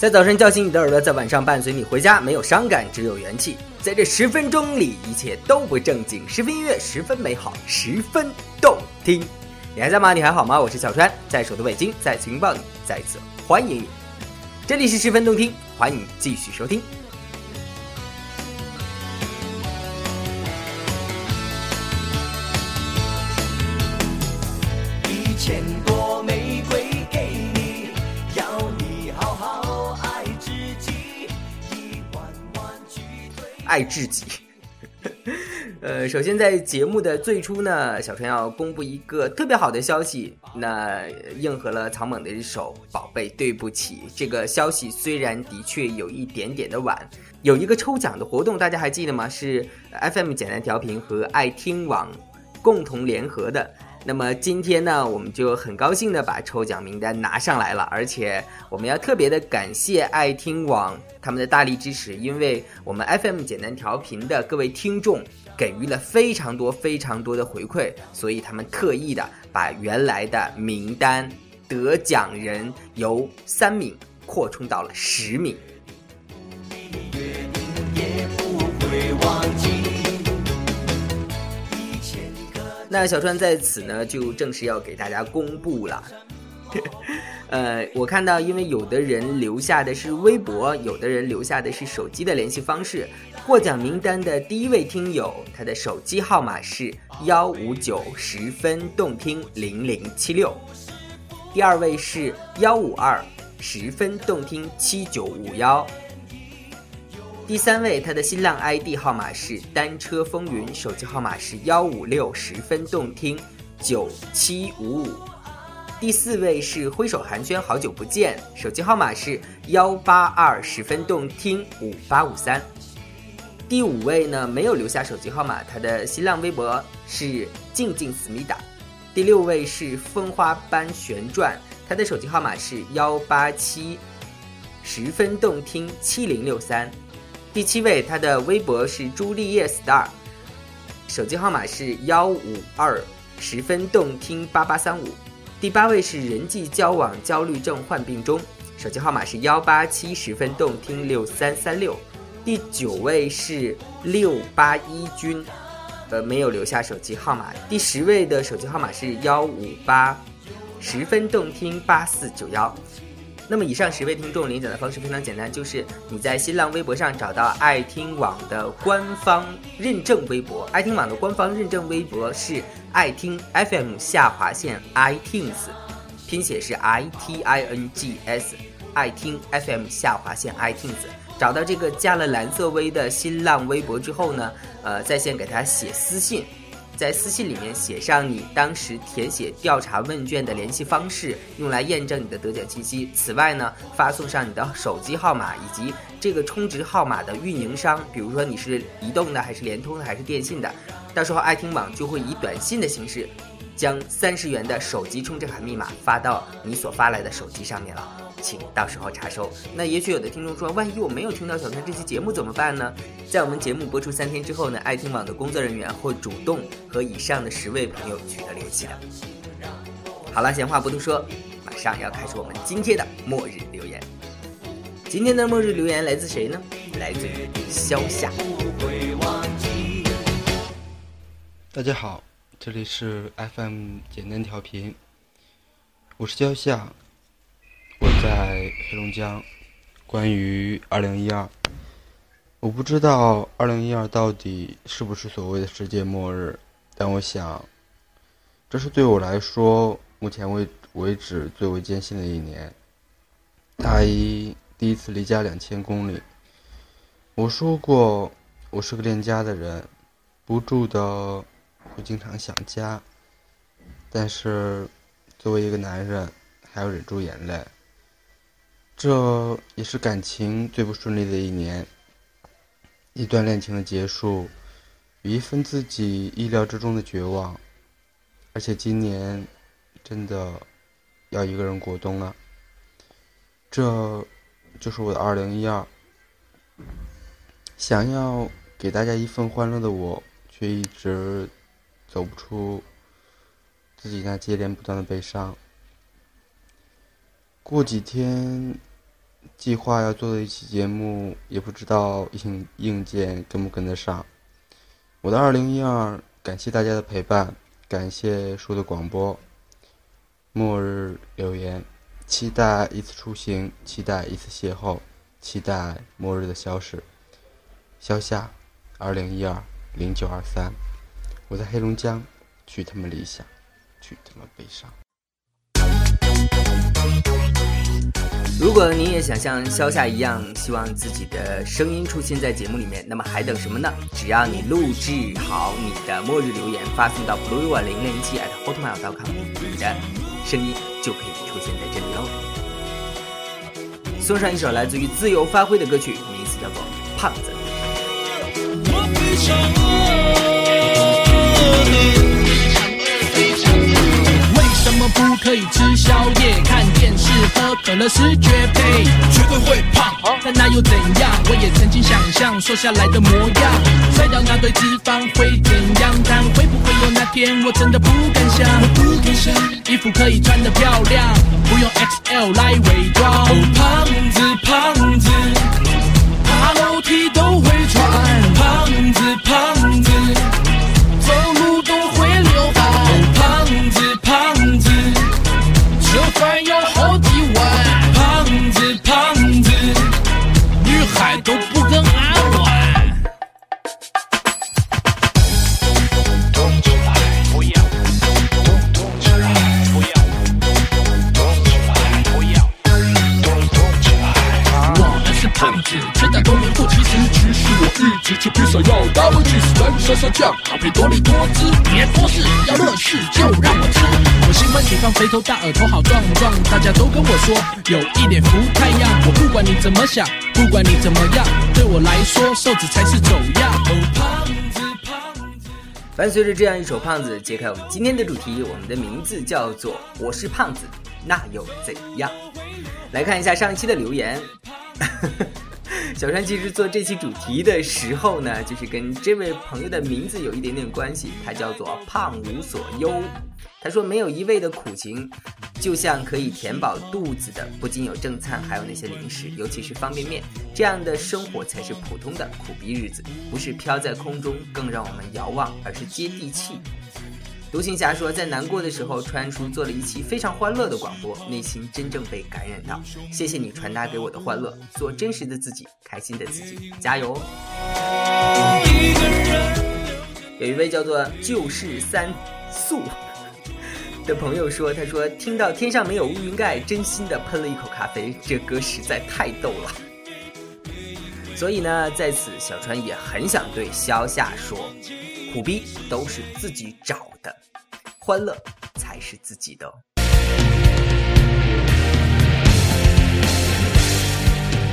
在早晨叫醒你的耳朵，在晚上伴随你回家，没有伤感，只有元气。在这十分钟里，一切都不正经，十分音乐，十分美好，十分动听。你还在吗？你还好吗？我是小川，在首都北京，再次拥抱你，再次欢迎你。这里是十分动听，欢迎继续收听。爱至己。呃，首先在节目的最初呢，小川要公布一个特别好的消息，那应和了草蜢的一首《宝贝对不起》。这个消息虽然的确有一点点的晚，有一个抽奖的活动，大家还记得吗？是 FM 简单调频和爱听网共同联合的。那么今天呢，我们就很高兴的把抽奖名单拿上来了，而且我们要特别的感谢爱听网他们的大力支持，因为我们 FM 简单调频的各位听众给予了非常多非常多的回馈，所以他们特意的把原来的名单得奖人由三名扩充到了十名。那小川在此呢，就正式要给大家公布了。呃，我看到，因为有的人留下的是微博，有的人留下的是手机的联系方式。获奖名单的第一位听友，他的手机号码是幺五九十分动听零零七六，第二位是幺五二十分动听七九五幺，第三位，他的新浪 ID 号码是单车风云，手机号码是幺五六十分动听九七五五。第四位是挥手寒暄，好久不见，手机号码是幺八二十分动听五八五三。第五位呢没有留下手机号码，他的新浪微博是静静思密达。第六位是风花般旋转，他的手机号码是幺八七十分动听七零六三。第七位，他的微博是朱丽叶 star，手机号码是幺五二十分动听八八三五。第八位是人际交往焦虑症患病中，手机号码是幺八七十分动听六三三六。第九位是六八一军，呃，没有留下手机号码。第十位的手机号码是幺五八十分动听八四九幺。那么以上十位听众领奖的方式非常简单，就是你在新浪微博上找到爱听网的官方认证微博，爱听网的官方认证微博是爱听 FM 下划线 iTunes，拼写是 I T I N G S，爱听 FM 下划线 iTunes。找到这个加了蓝色 V 的新浪微博之后呢，呃，在线给他写私信，在私信里面写上你当时填写调查问卷的联系方式，用来验证你的得奖信息。此外呢，发送上你的手机号码以及这个充值号码的运营商，比如说你是移动的还是联通的还是电信的，到时候爱听网就会以短信的形式，将三十元的手机充值卡密码发到你所发来的手机上面了。请到时候查收。那也许有的听众说，万一我没有听到小川这期节目怎么办呢？在我们节目播出三天之后呢，爱听网的工作人员会主动和以上的十位朋友取得联系的。好了，闲话不多说，马上要开始我们今天的末日留言。今天的末日留言来自谁呢？来自于肖夏。大家好，这里是 FM 简单调频，我是焦夏，我在黑龙江。关于二零一二，我不知道二零一二到底是不是所谓的世界末日，但我想，这是对我来说目前为为止最为艰辛的一年。大一第一次离家两千公里，我说过我是个恋家的人，不住的会经常想家，但是作为一个男人，还要忍住眼泪。这也是感情最不顺利的一年，一段恋情的结束，与一份自己意料之中的绝望。而且今年真的要一个人过冬了，这就是我的二零一二。想要给大家一份欢乐的我，却一直走不出自己那接连不断的悲伤。过几天计划要做的一期节目，也不知道硬硬件跟不跟得上。我的二零一二，感谢大家的陪伴，感谢书的广播。末日留言，期待一次出行，期待一次邂逅，期待末日的消逝。消夏，二零一二零九二三，我在黑龙江，去他们理想，去他们悲伤。如果你也想像肖夏一样，希望自己的声音出现在节目里面，那么还等什么呢？只要你录制好你的末日留言，发送到 blue 零零七 at hotmail.com，你的声音就可以出现在这里喽。送上一首来自于自由发挥的歌曲，名字叫做《胖子》。为什么不可以吃宵夜、看电视、可乐是绝配？绝对会胖，但那又怎样？我也曾经想象瘦下来的模样，甩掉那堆脂肪会怎样？但会不会有那天？我真的不敢想。我不敢想，衣服可以穿得漂亮，不用 XL 来伪装。哦，胖子，胖子。爬楼梯都会喘，胖子胖子，走路都会流汗。哦，胖子胖子，就算要刷刷酱，搭配多利多汁，别多事，要乐事就让我吃。我喜欢喜欢肥头大耳，头好壮壮，大家都跟我说有一点不太样。我不管你怎么想，不管你怎么样，对我来说瘦子才是走样。哦，胖子胖子。伴随着这样一首《胖子》，揭开我们今天的主题，我们的名字叫做“我是胖子，那又怎样”。来看一下上一期的留言。小川其实做这期主题的时候呢，就是跟这位朋友的名字有一点点关系，他叫做胖无所忧。他说没有一味的苦情，就像可以填饱肚子的，不仅有正餐，还有那些零食，尤其是方便面。这样的生活才是普通的苦逼日子，不是飘在空中，更让我们遥望，而是接地气。独行侠说，在难过的时候，川叔做了一期非常欢乐的广播，内心真正被感染到。谢谢你传达给我的欢乐，做真实的自己，开心的自己，加油！有一位叫做旧事三素的朋友说，他说听到天上没有乌云盖，真心的喷了一口咖啡，这歌实在太逗了。所以呢，在此小川也很想对萧夏说。苦逼都是自己找的，欢乐才是自己的。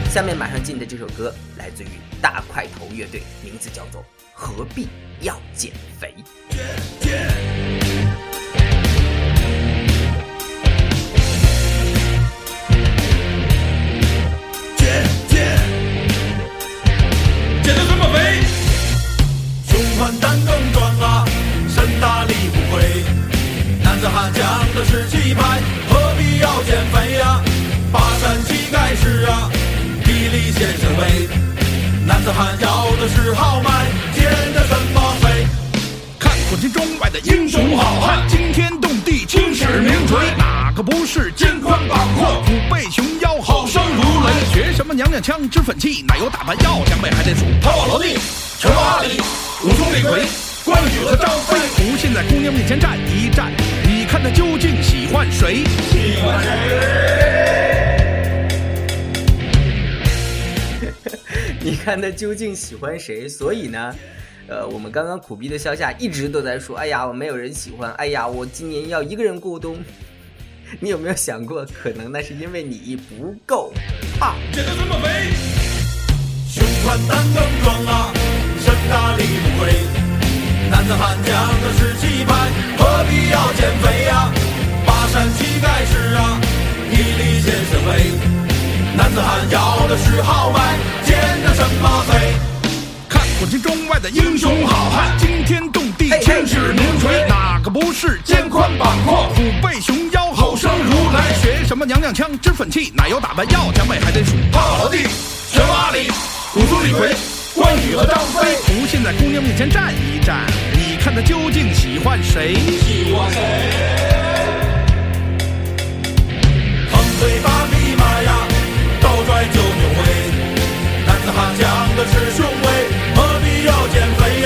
下面马上进的这首歌来自于大块头乐队，名字叫做《何必要减肥》。好汉，惊天动地，青史名垂，哪个不是肩宽膀阔，虎背熊腰，好生如雷？学什么娘娘腔，脂粉气，奶油大盘要香味，还得数跑马胧地，拳王阿里，武松李逵，关羽和张飞。不信在姑娘面前站一站，你看他究竟喜欢谁？喜欢谁？你看他究竟喜欢谁？所以呢，呃，我们刚刚苦逼的肖夏一直都在说：“哎呀，我没有人喜欢，哎呀，我今年要一个人过冬。”你有没有想过，可能那是因为你不够胖？减得这么肥，胸宽胆更壮啊，身大力不亏。男子汉讲的是气派，何必要减肥呀？跋山乞丐是啊，砥砺先生威。男子汉要的是豪迈，减得什么肥？古今中外的英雄好汉，惊天动地，青史名垂，哪个不是肩宽膀阔，虎背熊腰，好生如来？学什么娘娘腔、脂粉气、奶油打扮要甜美，还得数帕劳蒂、全瓦里、古苏李逵、关羽和张飞。不信在姑娘面前站一站，你看他究竟喜欢谁？喜欢谁？他讲的是胸围，何必要减肥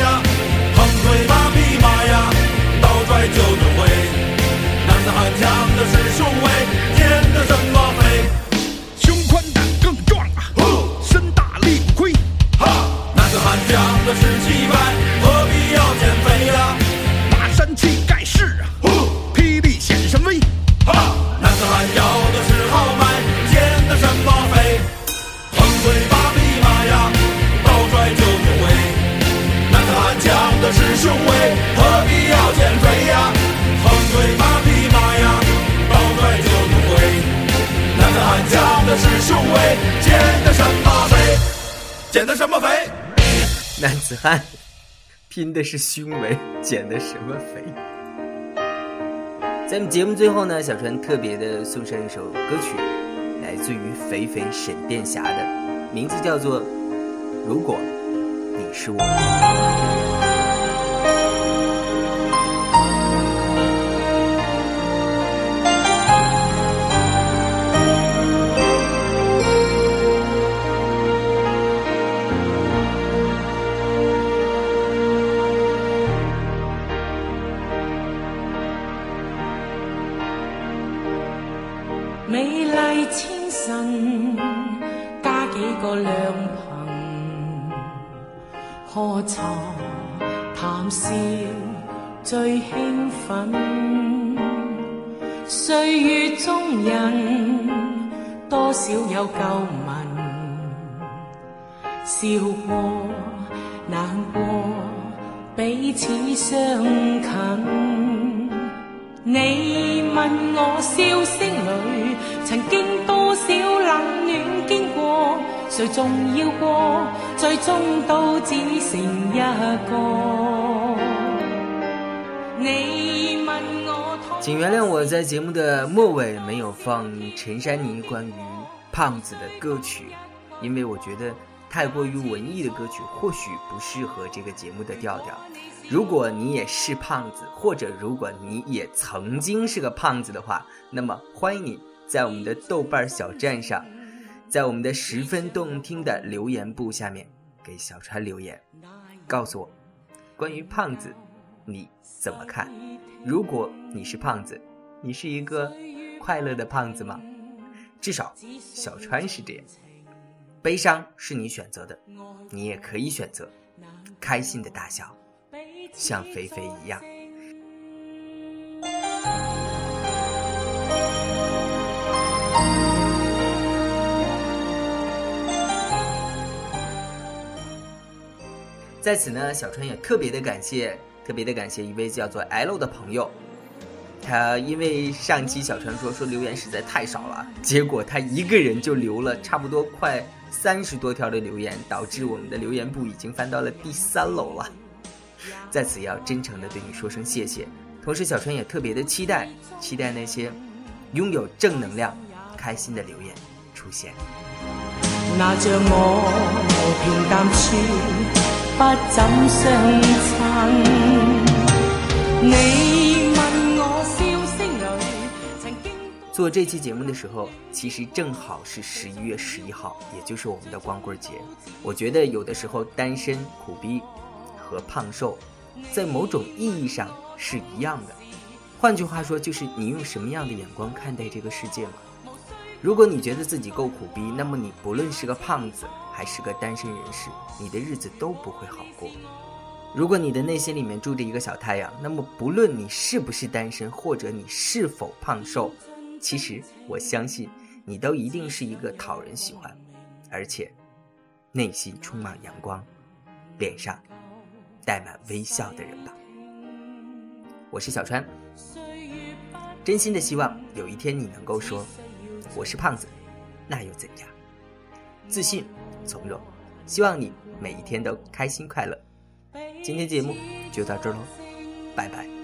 讲的是胸围，何必要减肥呀？横推八匹马呀，倒拽九牛尾，男子汉讲的是胸围，减的什么肥？减的什么肥？男子汉拼的是胸围，减的什么肥？在我们节目最后呢，小川特别的送上一首歌曲，来自于肥肥沈殿霞的，名字叫做《如果你是我》。喝茶談笑最興奮。歲月中人，多少有舊聞，笑過難過，彼此相近。你問我笑聲裏曾經多少冷暖經過，誰重要過？最终都只剩一个。你問我请原谅我在节目的末尾没有放陈珊妮关于胖子的歌曲，因为我觉得太过于文艺的歌曲或许不适合这个节目的调调。如果你也是胖子，或者如果你也曾经是个胖子的话，那么欢迎你在我们的豆瓣小站上，在我们的十分动听的留言部下面给小川留言，告诉我关于胖子你怎么看？如果你是胖子，你是一个快乐的胖子吗？至少小川是这样。悲伤是你选择的，你也可以选择开心的大笑，像肥肥一样。在此呢，小川也特别的感谢，特别的感谢一位叫做 L 的朋友。他因为上期小川说说留言实在太少了，结果他一个人就留了差不多快三十多条的留言，导致我们的留言簿已经翻到了第三楼了。在此要真诚的对你说声谢谢，同时小川也特别的期待，期待那些拥有正能量、开心的留言出现。那像我平淡處不怎相襯。你问我笑聲裏曾经做这期节目的时候，其实正好是十一月十一号，也就是我们的光棍节。我觉得有的时候单身、苦逼和胖瘦，在某种意义上是一样的。换句话说，就是你用什么样的眼光看待这个世界嘛。如果你觉得自己够苦逼，那么你不论是个胖子还是个单身人士，你的日子都不会好过。如果你的内心里面住着一个小太阳，那么不论你是不是单身，或者你是否胖瘦，其实我相信你都一定是一个讨人喜欢，而且内心充满阳光，脸上带满微笑的人吧。我是小川，真心的希望有一天你能够说我是胖子，那又怎样？自信从容，希望你每一天都开心快乐。今天节目就到这喽，拜拜。